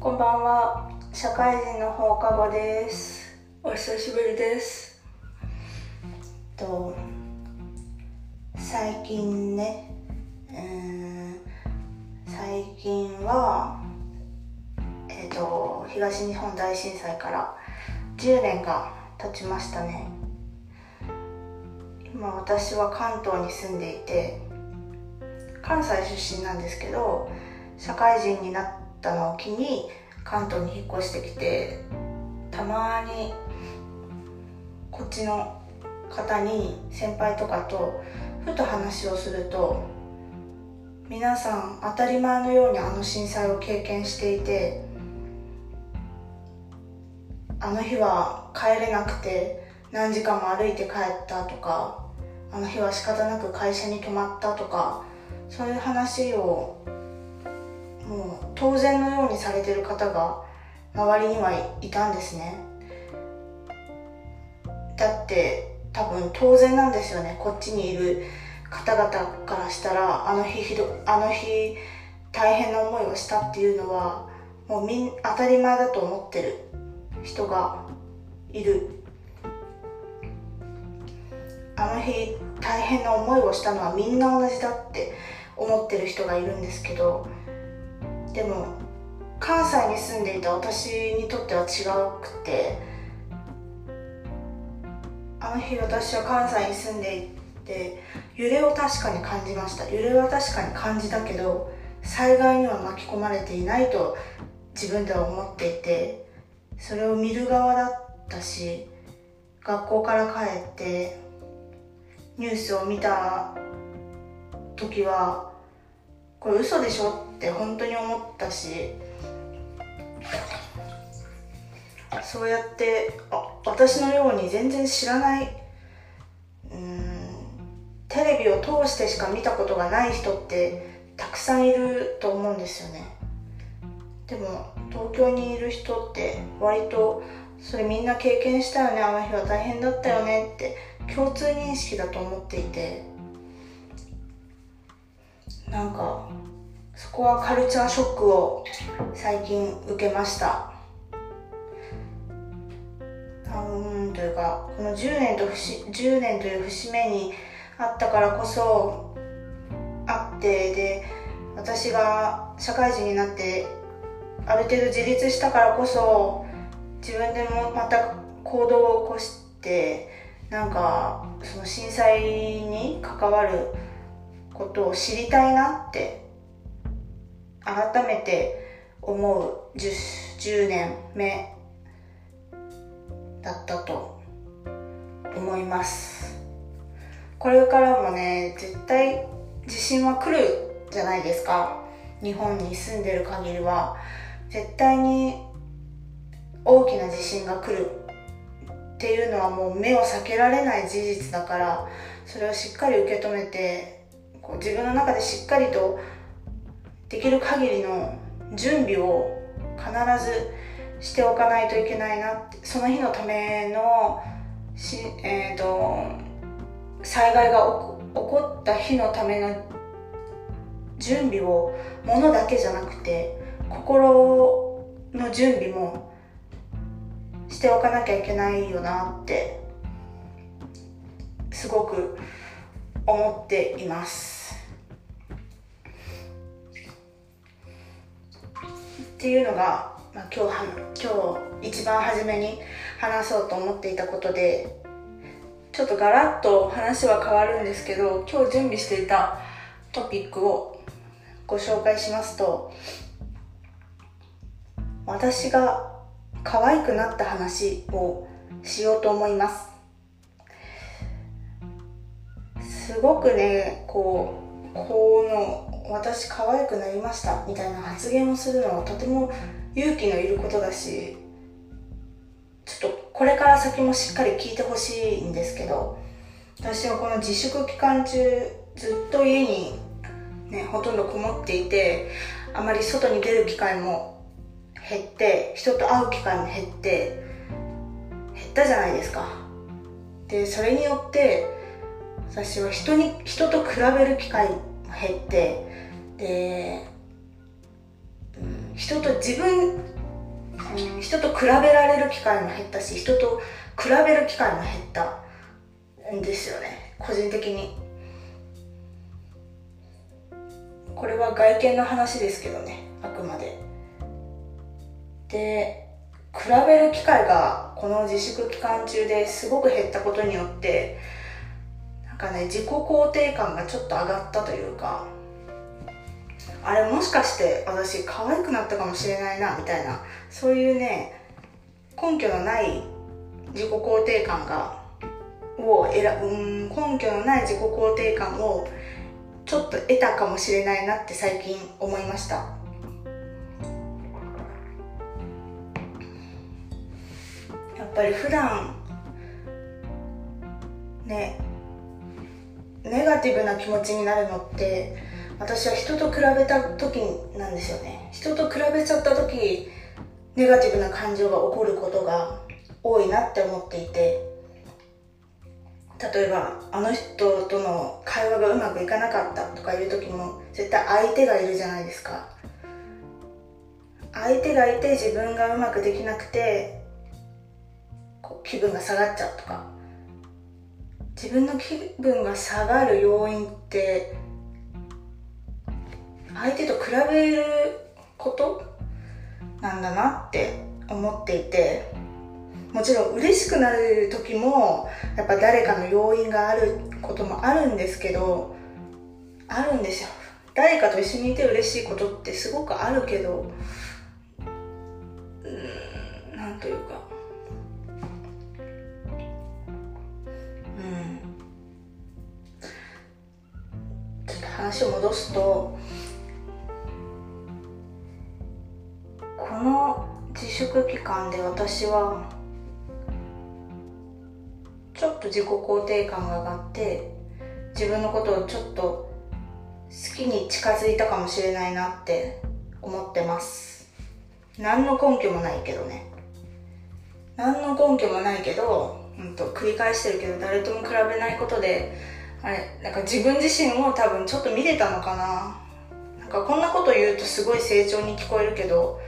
こんばんは。社会人の放課後です。お久しぶりです。と最近ねうん最近はえっ、と東日本大震災から10年が経ちましたね。今私は関東に住んでいて関西出身なんですけど社会人になったのを機に関東に引っ越してきてたまにこっちの方に先輩とかとふと話をすると皆さん当たり前のようにあの震災を経験していてあの日は帰れなくて何時間も歩いて帰ったとかあの日は仕方なく会社に泊まったとかそういう話をもう当然のようにされてる方が周りにはいたんですね。だって多分当然なんですよね。こっちにいる方々からしたらあの日ひどあの日大変な思いをしたっていうのはもうみん当たり前だと思ってる人がいる。あの日大変な思いをしたのはみんな同じだって思ってる人がいるんですけどでも関西に住んでいた私にとっては違くてあの日私は関西に住んでいて揺れを確かに感じました。揺れは確かに感じたけど災害には巻き込まれていないと自分では思っていてそれを見る側だったし学校から帰ってニュースを見た時はこれ嘘でしょって本当に思ったしそうやってあ私のように全然知らないうんテレビを通してしか見たことがない人ってたくさんいると思うんですよね。でも東京にいる人って割とそれみんな経験したよねあの日は大変だったよねって共通認識だと思っていてなんかそこはカルチャーショックを最近受けました。うんというかこの10年と節10年という節目にあったからこそあってで私が社会人になってある程度自立したからこそ自分でもまた行動を起こしてなんかその震災に関わることを知りたいなって改めて思う 10, 10年目だったと思います。これからもね絶対地震は来るじゃないですか。日本に住んでる限りは。絶対に大きな地震が来るっていうのはもう目を避けられない事実だからそれをしっかり受け止めてこう自分の中でしっかりとできる限りの準備を必ずしておかないといけないなってその日のためのし、えーと、災害が起こった日のための準備をものだけじゃなくて心の準備もしておかなきゃいけないよなってすごく思っています。っていうのが、まあ、今日今日一番初めに話そうと思っていたことでちょっとガラッと話は変わるんですけど今日準備していたトピックをご紹介しますと私が可愛くなった話をしようと思います。すごくねこうこの私可愛くなりましたみたいな発言をするのはとても勇気のいることだしちょっとこれから先もしっかり聞いてほしいんですけど私はこの自粛期間中ずっと家にねほとんどこもっていてあまり外に出る機会も減って人と会う機会も減って減ったじゃないですか。でそれによって私は人に人と比べる機会も減ってで、うん、人と自分うん、人と比べられる機会も減ったし人と比べる機会も減ったんですよね個人的に。これは外見の話ですけどねあくまで。で比べる機会がこの自粛期間中ですごく減ったことによってかね自己肯定感がちょっと上がったというかあれもしかして私可愛くなったかもしれないなみたいなそういうね根拠のない自己肯定感がを選うん根拠のない自己肯定感をちょっと得たかもしれないなって最近思いました。やっぱり普段ねネガティブな気持ちになるのって私は人と比べた時なんですよね。人と比べちゃった時ネガティブな感情が起こることが多いなって思っていて例えばあの人との会話がうまくいかなかったとかいう時も絶対相手がいるじゃないですか。相手がいて自分がうまくできなくてこう気分が下がっちゃうとか。自分の気分が下がる要因って相手と比べること？なんだなって思っていて。もちろん嬉しくなる時もやっぱ誰かの要因があることもあるんですけどあるんですよ。誰かと一緒にいて嬉しいことってすごくあるけど話を戻すとこの自粛期間で私はちょっと自己肯定感が上がって自分のことをちょっと好きに近づいたかもしれないなって思ってます。何の根拠もないけどね。何の根拠もないけど、うんと、繰り返してるけど誰とも比べないことであれなんか自分自身を多分ちょっと見れたのかな。なんかこんなこと言うとすごい成長に聞こえるけど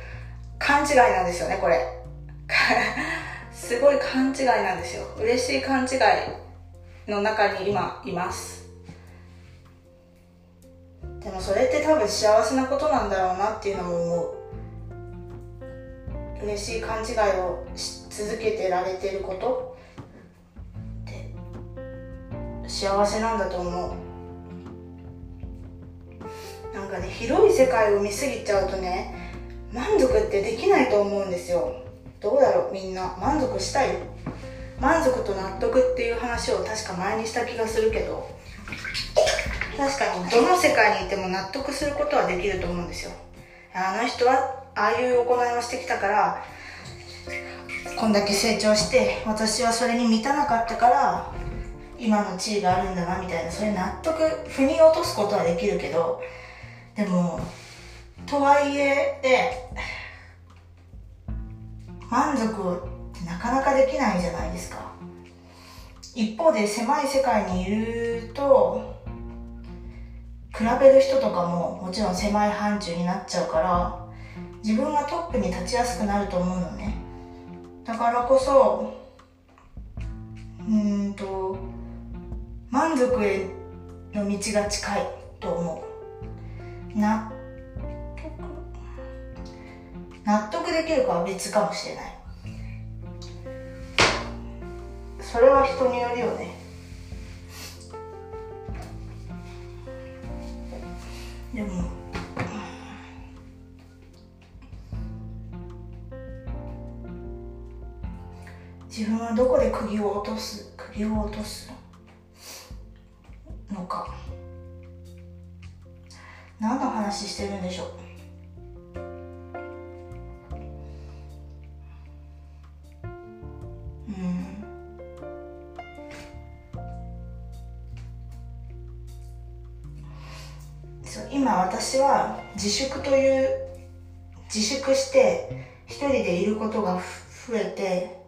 勘違いなんですよねこれ。すごい勘違いなんですよ。嬉しい勘違いの中に今います。でもそれって多分幸せなことなんだろうなっていうのも思う。嬉しい勘違いをし続けてられてること。幸せなんだと思う。なんかね広い世界を見すぎちゃうとね満足ってできないと思うんですよ。どうだろうみんな。満足したい？満足と納得っていう話を確か前にした気がするけど。確かにどの世界にいても納得することはできると思うんですよ。あの人はああいう行いをしてきたからこんだけ成長して私はそれに満たなかったから今の地位があるんだなみたいなそれ納得腑に落とすことはできるけどでもとはいえで満足ってなかなかできないじゃないですか。一方で狭い世界にいると比べる人とかももちろん狭い範疇になっちゃうから自分がトップに立ちやすくなると思うのね。だからこそうんと満足への道が近いと思う。な納得できるかは別かもしれない。それは人によるよね。でも自分はどこで釘を落とす釘を落とす？か。何の話してるんでしょう。今私は自粛という自粛して一人でいることが増えて、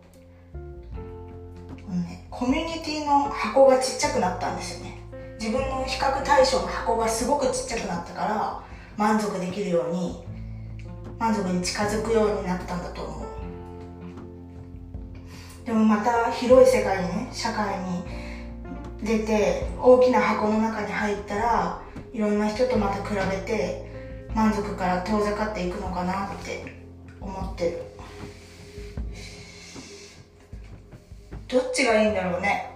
ね、コミュニティの箱がちっちゃくなったんですよね。自分の比較対象の箱がすごくちっちゃくなったから満足できるように満足に近づくようになったんだと思う。でもまた広い世界にね社会に出て大きな箱の中に入ったらいろんな人とまた比べて満足から遠ざかっていくのかなって思ってる。どっちがいいんだろうね。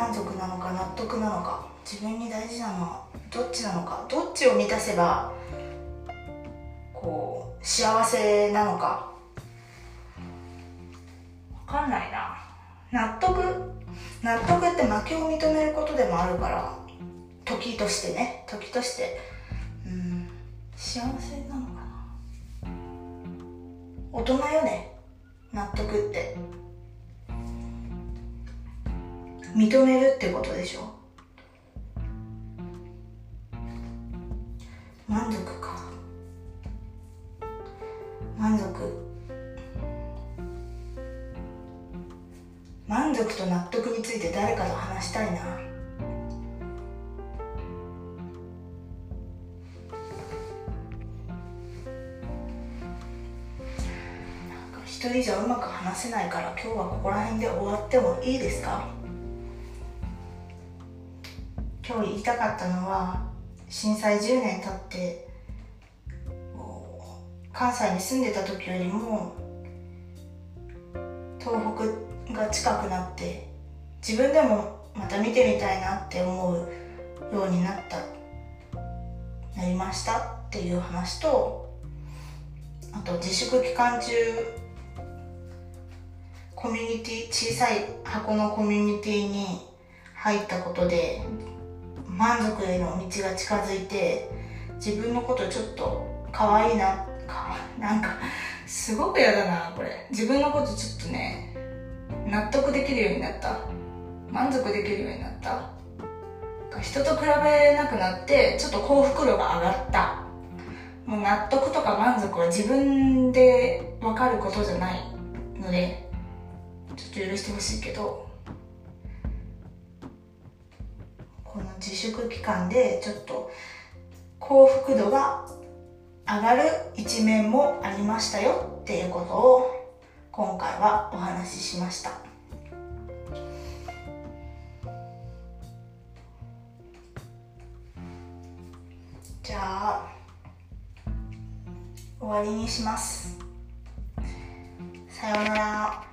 満足なのか納得なのか自分に大事なのはどっちなのかどっちを満たせばこう幸せなのか。分かんないな。納得納得って負けを認めることでもあるから時としてね。時としてうん幸せなのかな。大人よね。納得って。認めるってことでしょ？満足か。満足。満足と納得について誰かと話したいな。一人じゃうまく話せないから今日はここら辺で終わってもいいですか？今日言いたかったのは震災10年経って関西に住んでた時よりも東北が近くなって自分でもまた見てみたいなって思うようになったなりましたっていう話とあと自粛期間中コミュニティ小さい箱のコミュニティに入ったことで満足への道が近づいて自分のことちょっと可愛いなかなんかすごく嫌だなこれ。自分のことちょっとね納得できるようになった。満足できるようになった。人と比べなくなってちょっと幸福度が上がった。もう納得とか満足は自分で分かることじゃないのでちょっと許してほしいけど自粛期間でちょっと幸福度が上がる一面もありましたよっていうことを今回はお話ししました。じゃあ終わりにします。さようなら。